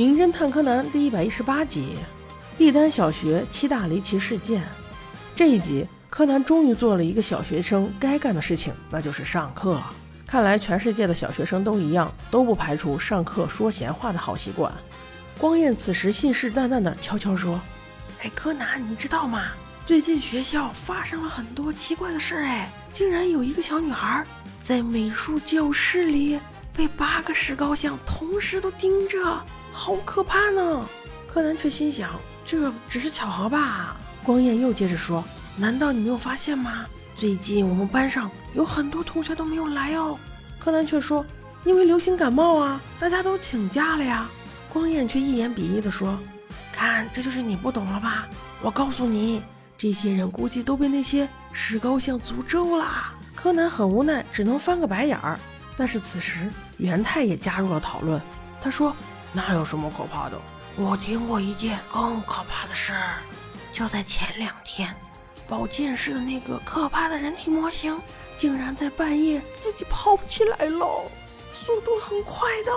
《名侦探柯南》第一百一十八集，帝丹小学七大离奇事件。这一集，柯南终于做了一个小学生该干的事情，那就是上课。看来全世界的小学生都一样，都不排除上课说闲话的好习惯。光彦此时信誓旦旦地悄悄说：“哎，柯南，你知道吗？最近学校发生了很多奇怪的事儿，哎，竟然有一个小女孩在美术教室里被八个石膏像同时都盯着。”好可怕呢！柯南却心想，这只是巧合吧。光彦又接着说：“难道你没有发现吗？最近我们班上有很多同学都没有来哦。”柯南却说：“因为流行感冒啊，大家都请假了呀。”光彦却一言鄙夷地说：“看，这就是你不懂了吧？我告诉你，这些人估计都被那些石膏像诅咒了。”柯南很无奈，只能翻个白眼儿。但是此时元太也加入了讨论，他说。那有什么可怕的？我听过一件更可怕的事儿，就在前两天，保健室的那个可怕的人体模型，竟然在半夜自己跑起来了，速度很快的。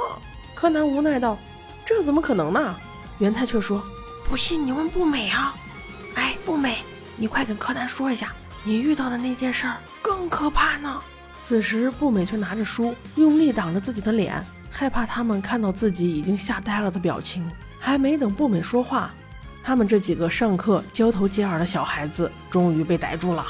柯南无奈道：“这怎么可能呢？”元太却说：“不信你问不美啊！哎，不美，你快跟柯南说一下，你遇到的那件事儿更可怕呢。”此时不美却拿着书，用力挡着自己的脸。害怕他们看到自己已经吓呆了的表情，还没等步美说话，他们这几个上课交头接耳的小孩子终于被逮住了。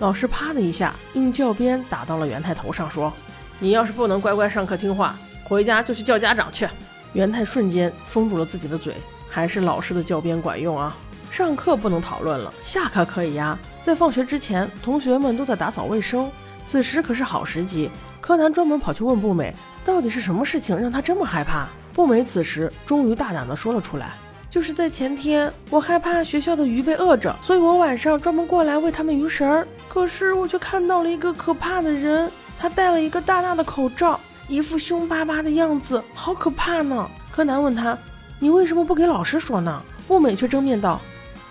老师啪的一下用教鞭打到了元太头上，说：“你要是不能乖乖上课听话，回家就去叫家长去。”元太瞬间封住了自己的嘴，还是老师的教鞭管用啊！上课不能讨论了，下课可以呀。在放学之前，同学们都在打扫卫生，此时可是好时机。柯南专门跑去问步美。到底是什么事情让他这么害怕？步美此时终于大胆地说了出来：“就是在前天，我害怕学校的鱼被饿着，所以我晚上专门过来喂他们鱼食儿。可是我却看到了一个可怕的人，他戴了一个大大的口罩，一副凶巴巴的样子，好可怕呢。”柯南问他：“你为什么不给老师说呢？”步美却争辩道：“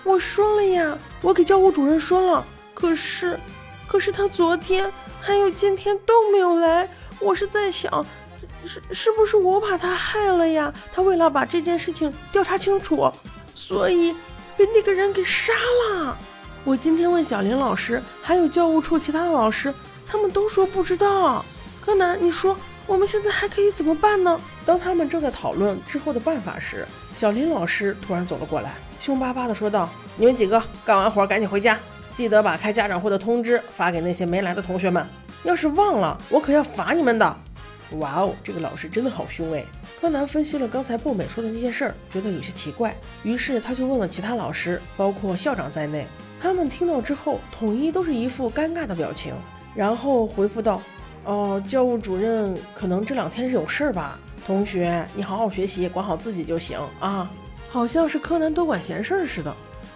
我说了呀，我给教务主任说了，可是，可是他昨天还有今天都没有来。我是在想。”是是不是我把他害了呀？他为了把这件事情调查清楚，所以被那个人给杀了。我今天问小林老师，还有教务处其他的老师，他们都说不知道。柯南，你说我们现在还可以怎么办呢？当他们正在讨论之后的办法时，小林老师突然走了过来，凶巴巴地说道：“你们几个干完活赶紧回家，记得把开家长会的通知发给那些没来的同学们。要是忘了，我可要罚你们的。”哇哦，这个老师真的好凶哎！柯南分析了刚才步美说的那些事儿，觉得有些奇怪，于是他就问了其他老师，包括校长在内。他们听到之后，统一都是一副尴尬的表情，然后回复道：“哦，教务主任可能这两天是有事儿吧。同学，你好好学习，管好自己就行啊。”好像是柯南多管闲事似的。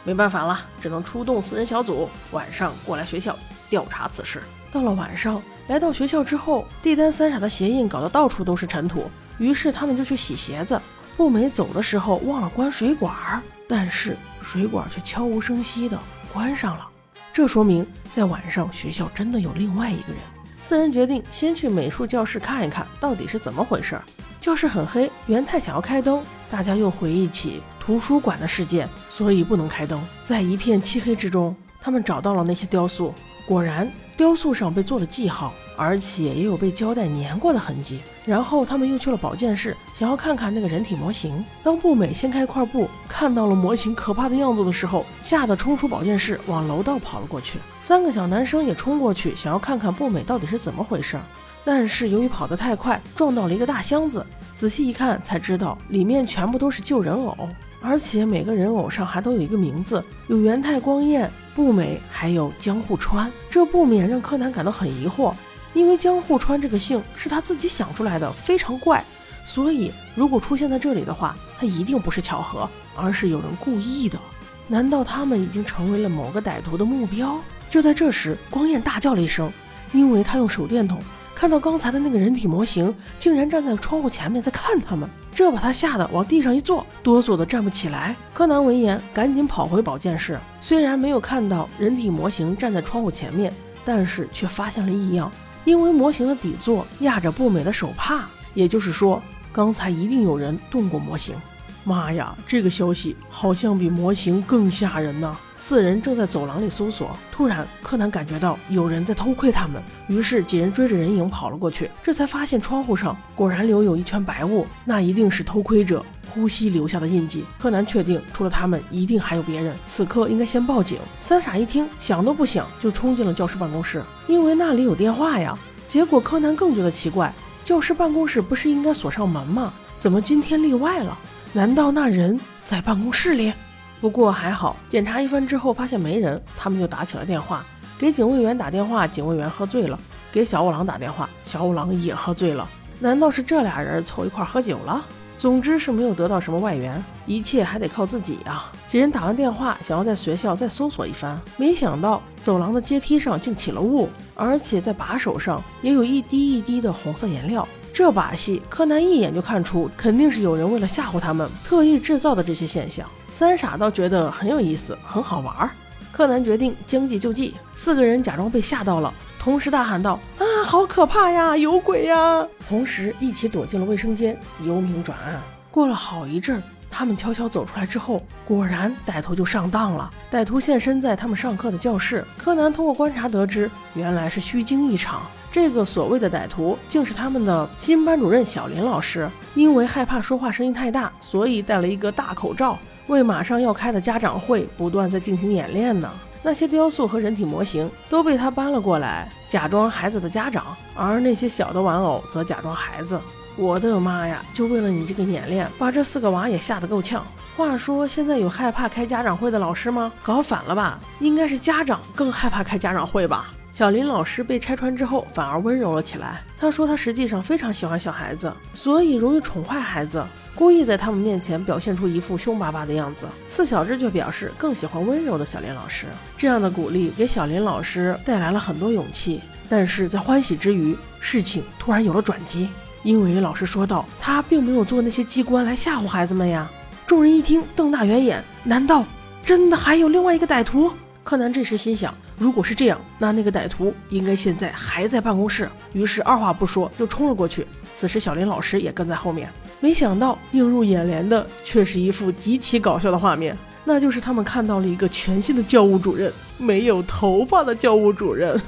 没办法了，只能出动四人小组，晚上过来学校调查此事。到了晚上。来到学校之后，地丹三傻的鞋印搞得到处都是尘土，于是他们就去洗鞋子。步美走的时候忘了关水管，但是水管却悄无声息地关上了。这说明在晚上学校真的有另外一个人。四人决定先去美术教室看一看到底是怎么回事。教室很黑，元太想要开灯，大家又回忆起图书馆的事件，所以不能开灯。在一片漆黑之中，他们找到了那些雕塑，果然。雕塑上被做了记号，而且也有被胶带粘过的痕迹。然后他们又去了保健室，想要看看那个人体模型。当步美掀开一块布，看到了模型可怕的样子的时候，吓得冲出保健室，往楼道跑了过去。三个小男生也冲过去，想要看看步美到底是怎么回事。但是由于跑得太快，撞到了一个大箱子。仔细一看，才知道里面全部都是旧人偶。而且每个人偶上还都有一个名字，有元太光彦、步美，还有江户川。这不免让柯南感到很疑惑，因为江户川这个姓是他自己想出来的，非常怪。所以如果出现在这里的话，他一定不是巧合，而是有人故意的。难道他们已经成为了某个歹徒的目标？就在这时，光彦大叫了一声，因为他用手电筒。看到刚才的那个人体模型，竟然站在窗户前面在看他们，这把他吓得往地上一坐，哆嗦的站不起来。柯南闻言，赶紧跑回保健室。虽然没有看到人体模型站在窗户前面，但是却发现了异样，因为模型的底座压着不美的手帕，也就是说，刚才一定有人动过模型。妈呀，这个消息好像比模型更吓人呢！四人正在走廊里搜索，突然柯南感觉到有人在偷窥他们，于是几人追着人影跑了过去，这才发现窗户上果然留有一圈白雾，那一定是偷窥者呼吸留下的印记。柯南确定，除了他们，一定还有别人，此刻应该先报警。三傻一听，想都不想就冲进了教师办公室，因为那里有电话呀。结果柯南更觉得奇怪，教师办公室不是应该锁上门吗？怎么今天例外了？难道那人在办公室里？不过还好，检查一番之后发现没人，他们就打起了电话，给警卫员打电话，警卫员喝醉了；给小五郎打电话，小五郎也喝醉了。难道是这俩人凑一块喝酒了？总之是没有得到什么外援，一切还得靠自己啊！几人打完电话，想要在学校再搜索一番，没想到走廊的阶梯上竟起了雾，而且在把手上也有一滴一滴的红色颜料。这把戏，柯南一眼就看出，肯定是有人为了吓唬他们，特意制造的这些现象。三傻倒觉得很有意思，很好玩。柯南决定将计就计，四个人假装被吓到了，同时大喊道：“啊，好可怕呀，有鬼呀！”同时一起躲进了卫生间，由明转暗。过了好一阵，他们悄悄走出来之后，果然歹徒就上当了。歹徒现身在他们上课的教室，柯南通过观察得知，原来是虚惊一场。这个所谓的歹徒，竟是他们的新班主任小林老师。因为害怕说话声音太大，所以戴了一个大口罩，为马上要开的家长会不断在进行演练呢。那些雕塑和人体模型都被他搬了过来，假装孩子的家长，而那些小的玩偶则假装孩子。我的妈呀！就为了你这个演练，把这四个娃也吓得够呛。话说，现在有害怕开家长会的老师吗？搞反了吧？应该是家长更害怕开家长会吧？小林老师被拆穿之后，反而温柔了起来。他说他实际上非常喜欢小孩子，所以容易宠坏孩子，故意在他们面前表现出一副凶巴巴的样子。四小只却表示更喜欢温柔的小林老师。这样的鼓励给小林老师带来了很多勇气。但是在欢喜之余，事情突然有了转机，因为老师说道，他并没有做那些机关来吓唬孩子们呀。众人一听，瞪大圆眼，难道真的还有另外一个歹徒？柯南这时心想。如果是这样，那那个歹徒应该现在还在办公室。于是二话不说就冲了过去。此时小林老师也跟在后面。没想到映入眼帘的却是一幅极其搞笑的画面，那就是他们看到了一个全新的教务主任，没有头发的教务主任。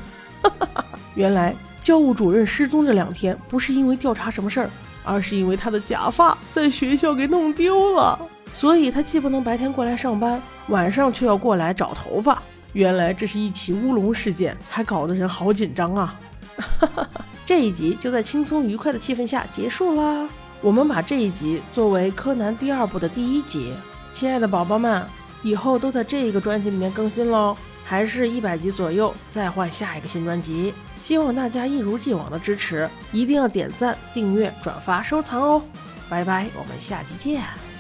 原来教务主任失踪这两天不是因为调查什么事儿，而是因为他的假发在学校给弄丢了，所以他既不能白天过来上班，晚上却要过来找头发。原来这是一起乌龙事件，还搞得人好紧张啊！这一集就在轻松愉快的气氛下结束啦。我们把这一集作为柯南第二部的第一集。亲爱的宝宝们，以后都在这一个专辑里面更新喽，还是一百集左右再换下一个新专辑。希望大家一如既往的支持，一定要点赞、订阅、转发、收藏哦！拜拜，我们下期见。